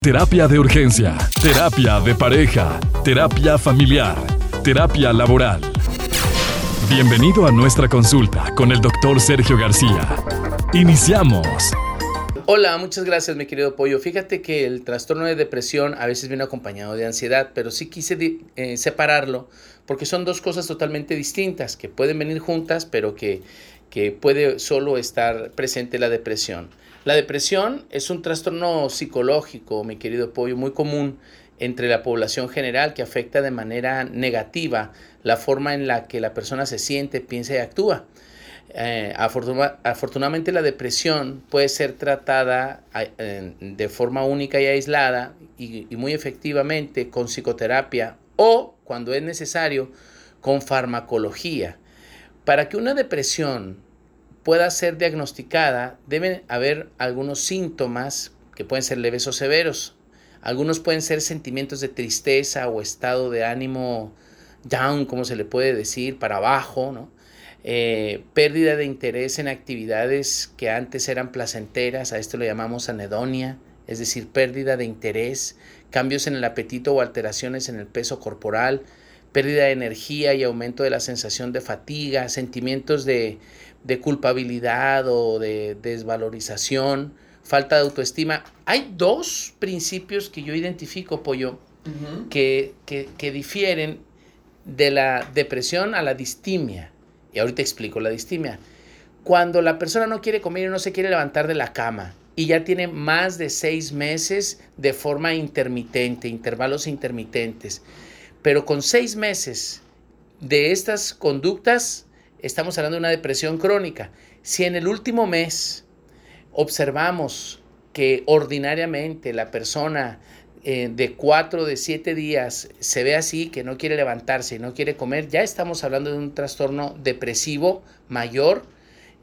Terapia de urgencia, terapia de pareja, terapia familiar, terapia laboral. Bienvenido a nuestra consulta con el doctor Sergio García. Iniciamos. Hola, muchas gracias mi querido Pollo. Fíjate que el trastorno de depresión a veces viene acompañado de ansiedad, pero sí quise eh, separarlo porque son dos cosas totalmente distintas que pueden venir juntas, pero que, que puede solo estar presente la depresión. La depresión es un trastorno psicológico, mi querido Pollo, muy común entre la población general que afecta de manera negativa la forma en la que la persona se siente, piensa y actúa. Eh, afortunadamente la depresión puede ser tratada eh, de forma única y aislada y, y muy efectivamente con psicoterapia o, cuando es necesario, con farmacología. Para que una depresión pueda ser diagnosticada, deben haber algunos síntomas que pueden ser leves o severos. Algunos pueden ser sentimientos de tristeza o estado de ánimo down, como se le puede decir, para abajo, ¿no? Eh, pérdida de interés en actividades que antes eran placenteras, a esto lo llamamos anedonia, es decir, pérdida de interés, cambios en el apetito o alteraciones en el peso corporal, pérdida de energía y aumento de la sensación de fatiga, sentimientos de, culpabilidad o de desvalorización, falta de autoestima. Hay dos principios que yo identifico, Pollo, que, que, difieren de la depresión a la distimia. Y ahorita explico la distimia. Cuando la persona no quiere comer y no se quiere levantar de la cama y ya tiene más de seis meses de forma intermitente, intervalos intermitentes, pero con seis meses de estas conductas, estamos hablando de una depresión crónica. Si en el último mes observamos que ordinariamente la persona eh, de cuatro, de siete días se ve así, que no quiere levantarse y no quiere comer, ya estamos hablando de un trastorno depresivo mayor,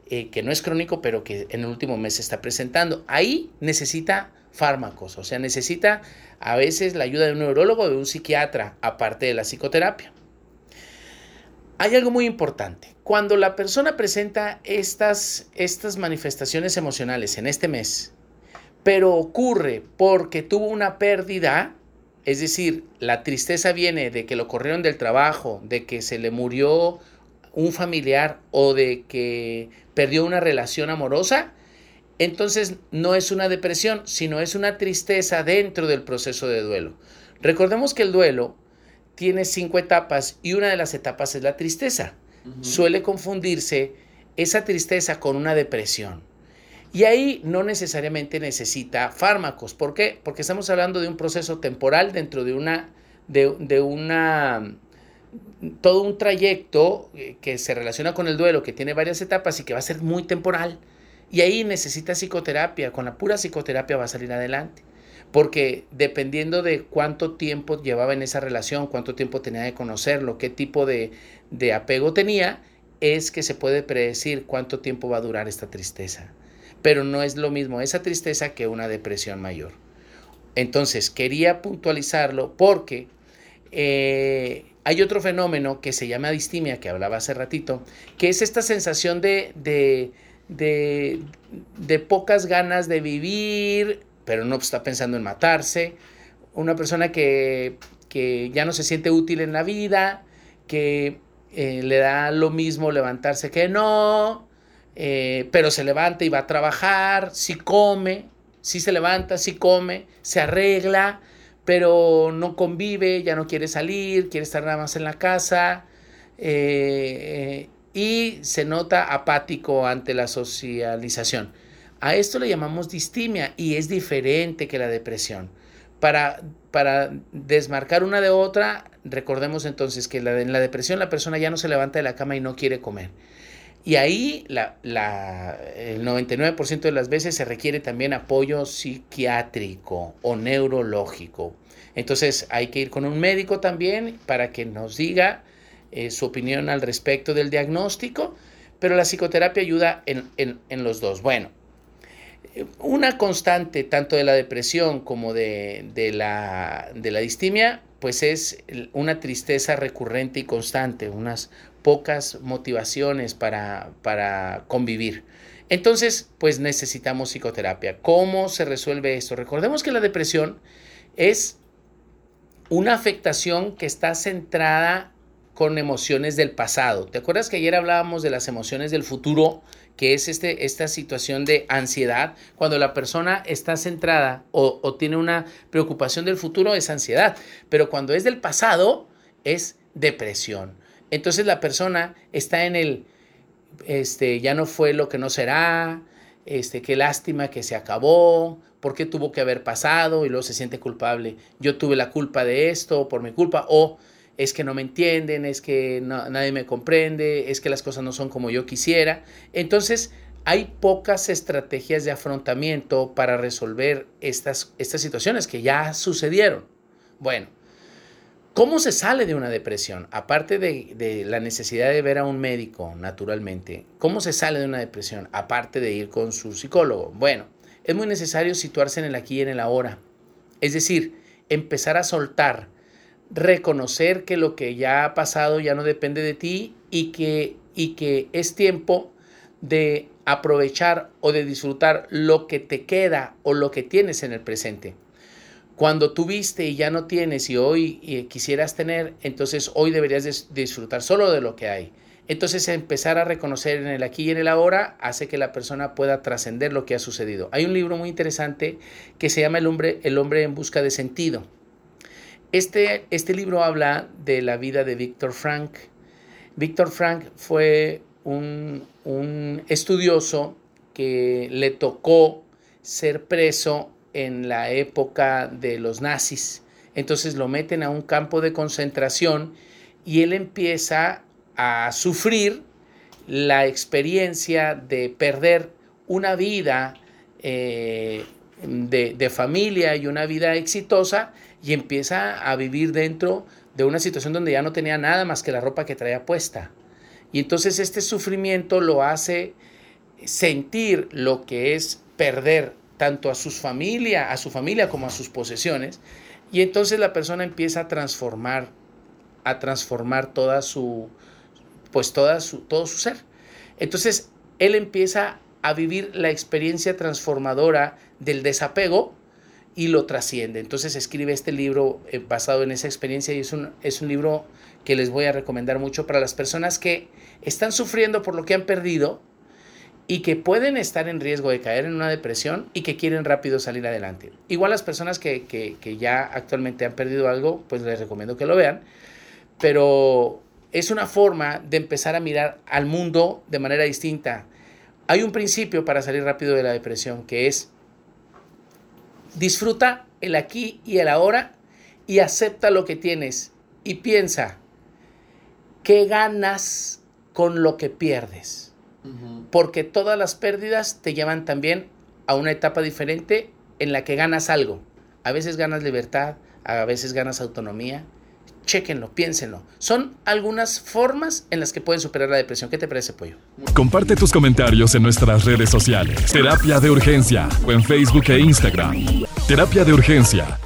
eh, que no es crónico, pero que en el último mes se está presentando. Ahí necesita fármacos, o sea, necesita a veces la ayuda de un neurólogo o de un psiquiatra, aparte de la psicoterapia. Hay algo muy importante. Cuando la persona presenta estas, estas manifestaciones emocionales en este mes, pero ocurre porque tuvo una pérdida, es decir, la tristeza viene de que lo corrieron del trabajo, de que se le murió un familiar o de que perdió una relación amorosa, entonces no es una depresión, sino es una tristeza dentro del proceso de duelo. Recordemos que el duelo tiene cinco etapas y una de las etapas es la tristeza. Suele confundirse esa tristeza con una depresión. Y ahí no necesariamente necesita fármacos. ¿Por qué? Porque estamos hablando de un proceso temporal dentro de una, de, de una, todo un trayecto eh, que se relaciona con el duelo, que tiene varias etapas y que va a ser muy temporal. Y ahí necesita psicoterapia, con la pura psicoterapia va a salir adelante. Porque dependiendo de cuánto tiempo llevaba en esa relación, cuánto tiempo tenía de conocerlo, qué tipo de, de apego tenía, es que se puede predecir cuánto tiempo va a durar esta tristeza. Pero no es lo mismo esa tristeza que una depresión mayor. Entonces, quería puntualizarlo porque eh, hay otro fenómeno que se llama distimia, que hablaba hace ratito, que es esta sensación de, de de, pocas ganas de vivir, pero no está pensando en matarse. Una persona que, ya no se siente útil en la vida, que eh, le da lo mismo levantarse que no, eh, pero se levanta y va a trabajar, si come, si se levanta, si come, se arregla, pero no convive, ya no quiere salir, quiere estar nada más en la casa. Eh, y se nota apático ante la socialización. A esto le llamamos distimia y es diferente que la depresión. Para, para desmarcar una de otra, recordemos entonces que en la depresión la persona ya no se levanta de la cama y no quiere comer. Y ahí el 99% de las veces se requiere también apoyo psiquiátrico o neurológico. Entonces hay que ir con un médico también para que nos diga eh, su opinión al respecto del diagnóstico, pero la psicoterapia ayuda en, los dos. Bueno, una constante tanto de la depresión como de, la, de la distimia, pues es una tristeza recurrente y constante, unas pocas motivaciones para, para convivir. Entonces, pues necesitamos psicoterapia. ¿Cómo se resuelve esto? Recordemos que la depresión es una afectación que está centrada con emociones del pasado. ¿Te acuerdas que ayer hablábamos de las emociones del futuro, que es este, esta situación de ansiedad? Cuando la persona está centrada o, tiene una preocupación del futuro es ansiedad, pero cuando es del pasado es depresión. Entonces la persona está en el, este, ya no fue lo que no será, este, qué lástima que se acabó, por qué tuvo que haber pasado y luego se siente culpable. Yo tuve la culpa de esto por mi culpa o es que no me entienden, es que nadie me comprende, es que las cosas no son como yo quisiera. Entonces, hay pocas estrategias de afrontamiento para resolver estas, estas situaciones que ya sucedieron. Bueno, ¿cómo se sale de una depresión? Aparte de, de, la necesidad de ver a un médico, naturalmente, ¿cómo se sale de una depresión? Aparte de ir con su psicólogo. Bueno, es muy necesario situarse en el aquí y en el ahora. Es decir, empezar a soltar reconocer que lo que ya ha pasado ya no depende de ti y que, y que es tiempo de aprovechar o de disfrutar lo que te queda o lo que tienes en el presente. Cuando tuviste y ya no tienes y hoy eh, quisieras tener, entonces hoy deberías disfrutar solo de lo que hay. Entonces empezar a reconocer en el aquí y en el ahora hace que la persona pueda trascender lo que ha sucedido. Hay un libro muy interesante que se llama El hombre, el hombre en busca de sentido este, este libro habla de la vida de Víctor Frank. Víctor Frank fue un, un estudioso que le tocó ser preso en la época de los nazis. Entonces lo meten a un campo de concentración y él empieza a sufrir la experiencia de perder una vida eh, de, de, familia y una vida exitosa y empieza a vivir dentro de una situación donde ya no tenía nada más que la ropa que traía puesta. Y entonces este sufrimiento lo hace sentir lo que es perder tanto a sus familia, a su familia como a sus posesiones, y entonces la persona empieza a transformar a transformar toda su pues toda su, todo su ser. Entonces, él empieza a vivir la experiencia transformadora del desapego y lo trasciende. Entonces escribe este libro eh, basado en esa experiencia y es un, es un libro que les voy a recomendar mucho para las personas que están sufriendo por lo que han perdido y que pueden estar en riesgo de caer en una depresión y que quieren rápido salir adelante. Igual las personas que, que, que ya actualmente han perdido algo, pues les recomiendo que lo vean, pero es una forma de empezar a mirar al mundo de manera distinta. Hay un principio para salir rápido de la depresión que es Disfruta el aquí y el ahora y acepta lo que tienes y piensa, ¿qué ganas con lo que pierdes? Porque todas las pérdidas te llevan también a una etapa diferente en la que ganas algo. A veces ganas libertad, a veces ganas autonomía, Chéquenlo, piénsenlo. Son algunas formas en las que pueden superar la depresión. ¿Qué te parece, Pollo? Comparte tus comentarios en nuestras redes sociales. Terapia de Urgencia o en Facebook e Instagram. Terapia de Urgencia